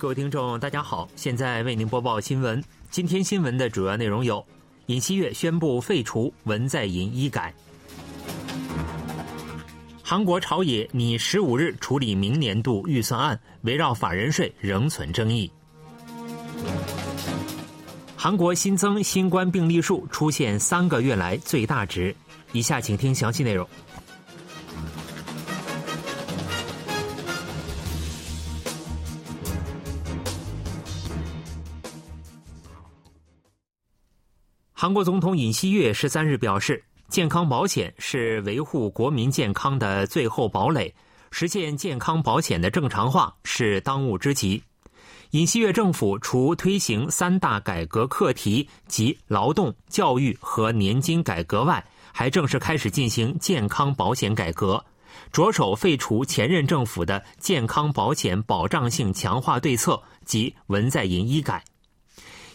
各位听众，大家好，现在为您播报新闻。今天新闻的主要内容有：尹锡悦宣布废除文在寅医改；韩国朝野拟十五日处理明年度预算案，围绕法人税仍存争议；韩国新增新冠病例数出现三个月来最大值。以下请听详细内容。韩国总统尹锡悦十三日表示，健康保险是维护国民健康的最后堡垒，实现健康保险的正常化是当务之急。尹锡悦政府除推行三大改革课题及劳动、教育和年金改革外，还正式开始进行健康保险改革，着手废除前任政府的健康保险保障性强化对策及文在寅医改。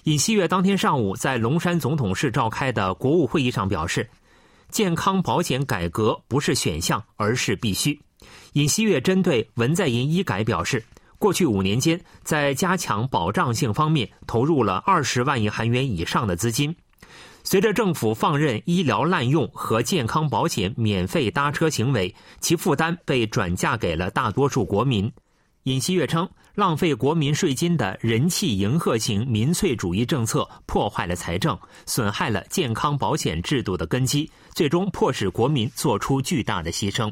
尹锡悦当天上午在龙山总统室召开的国务会议上表示，健康保险改革不是选项，而是必须。尹锡悦针对文在寅医改表示，过去五年间，在加强保障性方面投入了二十万亿韩元以上的资金。随着政府放任医疗滥用和健康保险免费搭车行为，其负担被转嫁给了大多数国民。尹锡悦称。浪费国民税金的人气迎合型民粹主义政策破坏了财政，损害了健康保险制度的根基，最终迫使国民做出巨大的牺牲。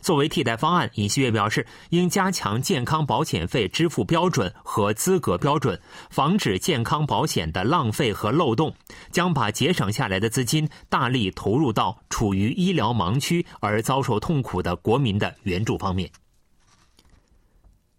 作为替代方案，尹锡悦表示，应加强健康保险费支付标准和资格标准，防止健康保险的浪费和漏洞，将把节省下来的资金大力投入到处于医疗盲区而遭受痛苦的国民的援助方面。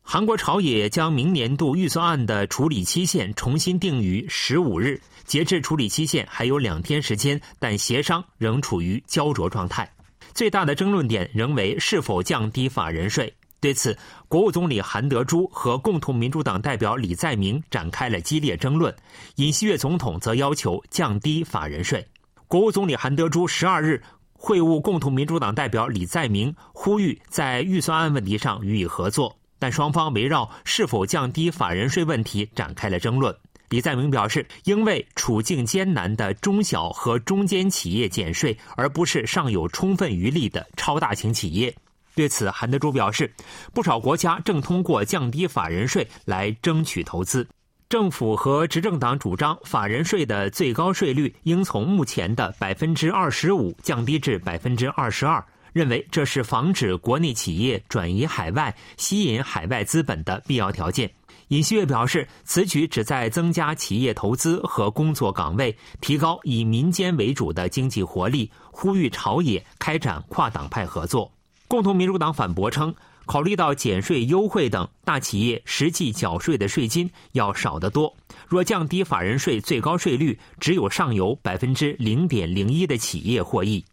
韩国朝野将明年度预算案的处理期限重新定于十五日，截至处理期限还有两天时间，但协商仍处于焦灼状态。最大的争论点仍为是否降低法人税。对此，国务总理韩德洙和共同民主党代表李在明展开了激烈争论。尹锡悦总统则要求降低法人税。国务总理韩德洙十二日会晤共同民主党代表李在明，呼吁在预算案问题上予以合作。但双方围绕是否降低法人税问题展开了争论。李在明表示，应为处境艰难的中小和中间企业减税，而不是尚有充分余力的超大型企业。对此，韩德洙表示，不少国家正通过降低法人税来争取投资。政府和执政党主张，法人税的最高税率应从目前的百分之二十五降低至百分之二十二。认为这是防止国内企业转移海外、吸引海外资本的必要条件。尹锡悦表示，此举旨在增加企业投资和工作岗位，提高以民间为主的经济活力，呼吁朝野开展跨党派合作。共同民主党反驳称，考虑到减税优惠等，大企业实际缴税的税金要少得多。若降低法人税最高税率，只有上游百分之零点零一的企业获益。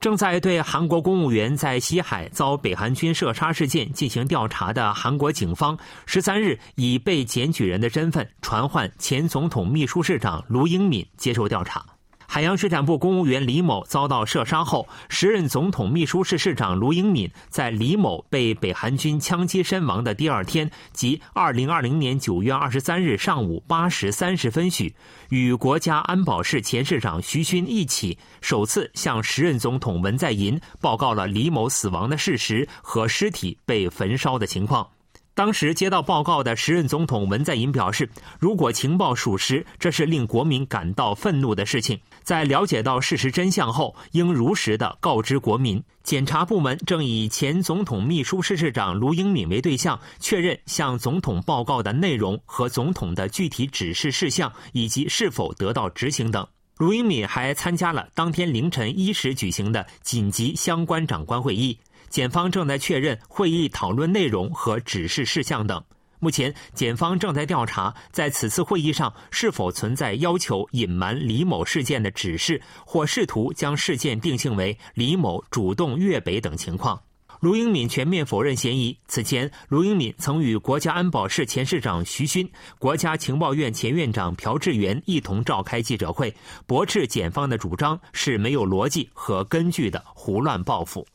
正在对韩国公务员在西海遭北韩军射杀事件进行调查的韩国警方，十三日以被检举人的身份传唤前总统秘书室长卢英敏接受调查。海洋水产部公务员李某遭到射杀后，时任总统秘书室室长卢英敏在李某被北韩军枪击身亡的第二天，即二零二零年九月二十三日上午八时三十分许，与国家安保室前室长徐勋一起，首次向时任总统文在寅报告了李某死亡的事实和尸体被焚烧的情况。当时接到报告的时任总统文在寅表示，如果情报属实，这是令国民感到愤怒的事情。在了解到事实真相后，应如实的告知国民。检察部门正以前总统秘书室室长卢英敏为对象，确认向总统报告的内容和总统的具体指示事项，以及是否得到执行等。卢英敏还参加了当天凌晨一时举行的紧急相关长官会议。检方正在确认会议讨论内容和指示事项等。目前，检方正在调查在此次会议上是否存在要求隐瞒李某事件的指示，或试图将事件定性为李某主动越北等情况。卢英敏全面否认嫌疑。此前，卢英敏曾与国家安保室前室长徐勋、国家情报院前院长朴智元一同召开记者会，驳斥检方的主张是没有逻辑和根据的胡乱报复。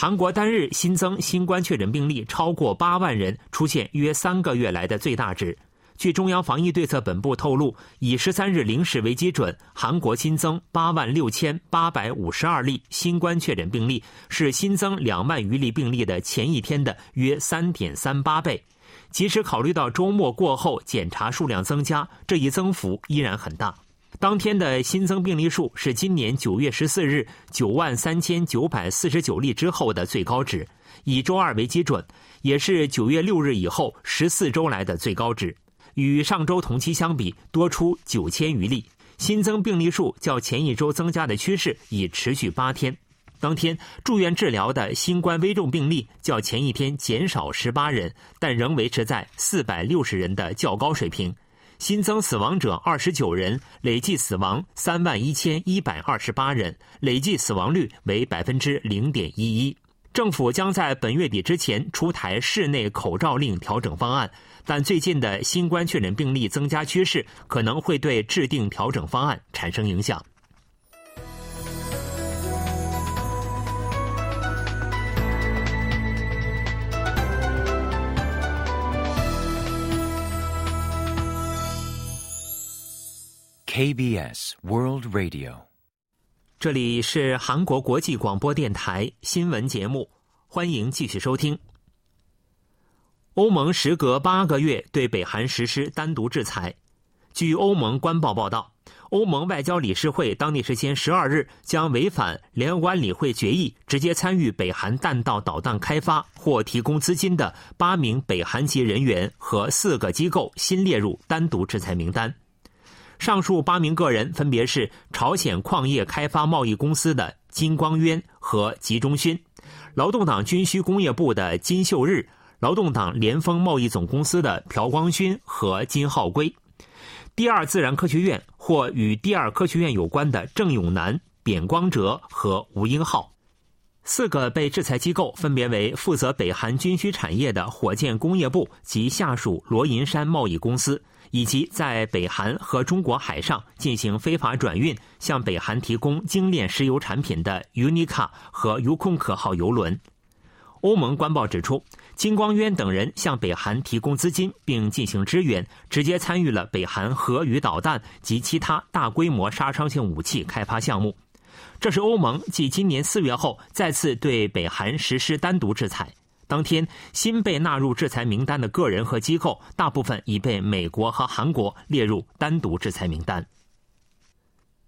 韩国单日新增新冠确诊病例超过八万人，出现约三个月来的最大值。据中央防疫对策本部透露，以十三日零时为基准，韩国新增八万六千八百五十二例新冠确诊病例，是新增两万余例病例的前一天的约三点三八倍。即使考虑到周末过后检查数量增加，这一增幅依然很大。当天的新增病例数是今年九月十四日九万三千九百四十九例之后的最高值，以周二为基准，也是九月六日以后十四周来的最高值。与上周同期相比，多出九千余例。新增病例数较前一周增加的趋势已持续八天。当天住院治疗的新冠危重病例较前一天减少十八人，但仍维持在四百六十人的较高水平。新增死亡者二十九人，累计死亡三万一千一百二十八人，累计死亡率为百分之零点一一。政府将在本月底之前出台室内口罩令调整方案，但最近的新冠确诊病例增加趋势可能会对制定调整方案产生影响。KBS World Radio。这里是韩国国际广播电台新闻节目，欢迎继续收听。欧盟时隔八个月对北韩实施单独制裁。据欧盟官报报道，欧盟外交理事会当地时间十二日将违反联合国安理会决议，直接参与北韩弹道导弹开发或提供资金的八名北韩籍人员和四个机构新列入单独制裁名单。上述八名个人分别是朝鲜矿业开发贸易公司的金光渊和吉中勋，劳动党军需工业部的金秀日，劳动党联丰贸易总公司的朴光勋和金浩圭，第二自然科学院或与第二科学院有关的郑永南、扁光哲和吴英浩。四个被制裁机构分别为负责北韩军需产业的火箭工业部及下属罗银山贸易公司。以及在北韩和中国海上进行非法转运、向北韩提供精炼石油产品的 Unica 和 Yukon 号油轮。欧盟官报指出，金光渊等人向北韩提供资金并进行支援，直接参与了北韩核与导弹及其他大规模杀伤性武器开发项目。这是欧盟继今年四月后再次对北韩实施单独制裁。当天，新被纳入制裁名单的个人和机构，大部分已被美国和韩国列入单独制裁名单。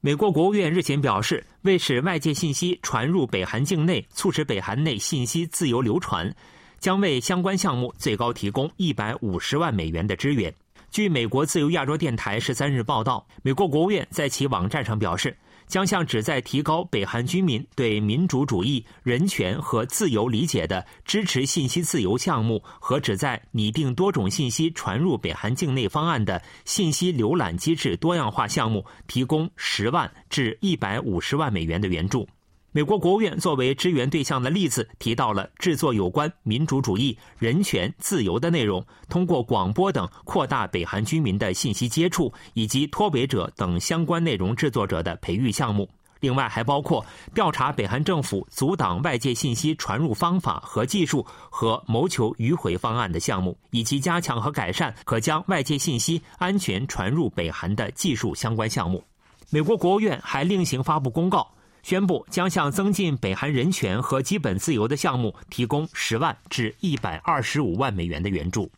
美国国务院日前表示，为使外界信息传入北韩境内，促使北韩内信息自由流传，将为相关项目最高提供一百五十万美元的支援。据美国自由亚洲电台十三日报道，美国国务院在其网站上表示。将向旨在提高北韩居民对民主主义、人权和自由理解的支持信息自由项目和旨在拟定多种信息传入北韩境内方案的信息浏览机制多样化项目提供十万至一百五十万美元的援助。美国国务院作为支援对象的例子，提到了制作有关民主主义、人权、自由的内容，通过广播等扩大北韩居民的信息接触，以及脱北者等相关内容制作者的培育项目。另外，还包括调查北韩政府阻挡外界信息传入方法和技术和谋求迂回方案的项目，以及加强和改善可将外界信息安全传入北韩的技术相关项目。美国国务院还另行发布公告。宣布将向增进北韩人权和基本自由的项目提供十万至一百二十五万美元的援助。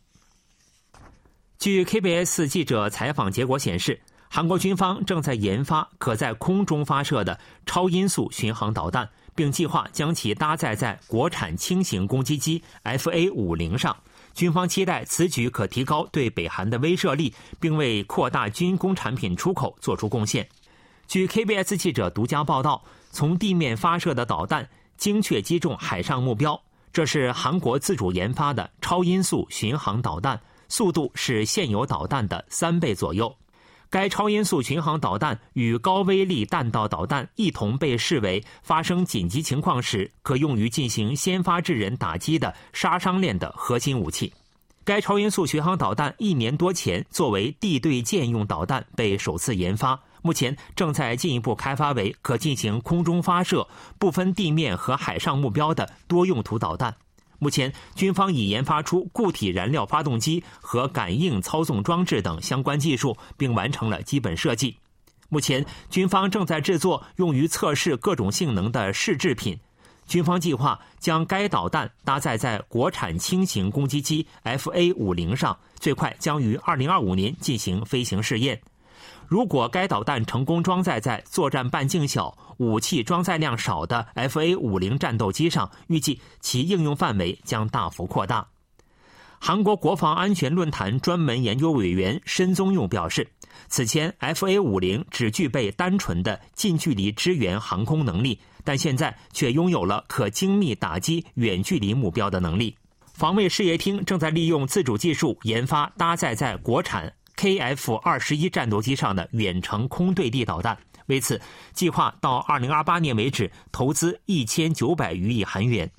据 KBS 记者采访结果显示，韩国军方正在研发可在空中发射的超音速巡航导弹，并计划将其搭载在国产轻型攻击机 FA 五零上。军方期待此举可提高对北韩的威慑力，并为扩大军工产品出口做出贡献。据 KBS 记者独家报道，从地面发射的导弹精确击中海上目标。这是韩国自主研发的超音速巡航导弹，速度是现有导弹的三倍左右。该超音速巡航导弹与高威力弹道导弹一同被视为发生紧急情况时可用于进行先发制人打击的杀伤链的核心武器。该超音速巡航导弹一年多前作为地对舰用导弹被首次研发。目前正在进一步开发为可进行空中发射、不分地面和海上目标的多用途导弹。目前，军方已研发出固体燃料发动机和感应操纵装置等相关技术，并完成了基本设计。目前，军方正在制作用于测试各种性能的试制品。军方计划将该导弹搭载在国产轻型攻击机 FA-50 上，最快将于2025年进行飞行试验。如果该导弹成功装载在作战半径小、武器装载量少的 FA-50 战斗机上，预计其应用范围将大幅扩大。韩国国防安全论坛专门研究委员申宗用表示，此前 FA-50 只具备单纯的近距离支援航空能力。但现在却拥有了可精密打击远距离目标的能力。防卫事业厅正在利用自主技术研发搭载在国产 KF 二十一战斗机上的远程空对地导弹。为此，计划到二零二八年为止投资一千九百余亿韩元。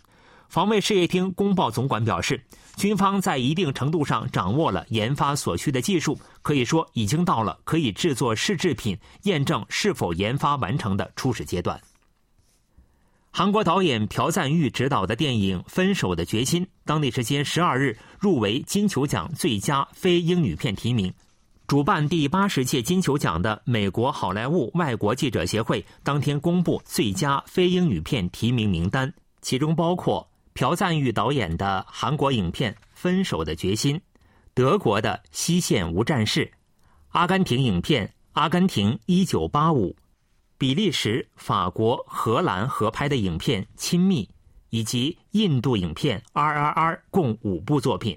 防卫事业厅公报总管表示，军方在一定程度上掌握了研发所需的技术，可以说已经到了可以制作试制品、验证是否研发完成的初始阶段。韩国导演朴赞玉执导的电影《分手的决心》，当地时间十二日入围金球奖最佳非英语片提名。主办第八十届金球奖的美国好莱坞外国记者协会当天公布最佳非英语片提名名单，其中包括朴赞玉导演的韩国影片《分手的决心》，德国的《西线无战事》，阿根廷影片《阿根廷一九八五》。比利时、法国、荷兰合拍的影片《亲密》，以及印度影片《R.R.R.》共五部作品。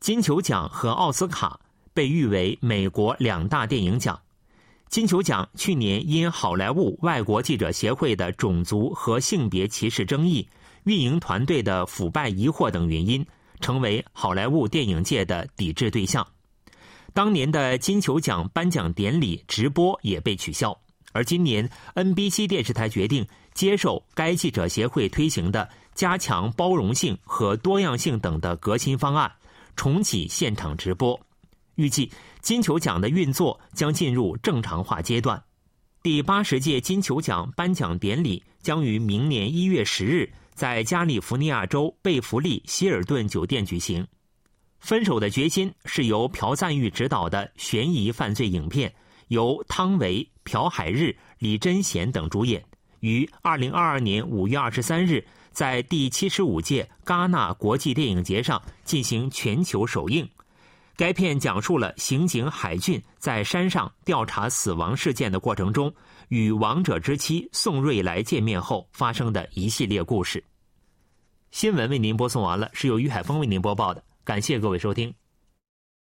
金球奖和奥斯卡被誉为美国两大电影奖。金球奖去年因好莱坞外国记者协会的种族和性别歧视争议、运营团队的腐败疑惑等原因，成为好莱坞电影界的抵制对象。当年的金球奖颁奖典礼直播也被取消。而今年，NBC 电视台决定接受该记者协会推行的加强包容性和多样性等的革新方案，重启现场直播。预计金球奖的运作将进入正常化阶段。第八十届金球奖颁奖典礼将于明年一月十日在加利福尼亚州贝弗利希尔顿酒店举行。《分手的决心》是由朴赞玉执导的悬疑犯罪影片。由汤唯、朴海日、李贞贤等主演，于二零二二年五月二十三日在第七十五届戛纳国际电影节上进行全球首映。该片讲述了刑警海俊在山上调查死亡事件的过程中，与亡者之妻宋瑞来见面后发生的一系列故事。新闻为您播送完了，是由于海峰为您播报的，感谢各位收听。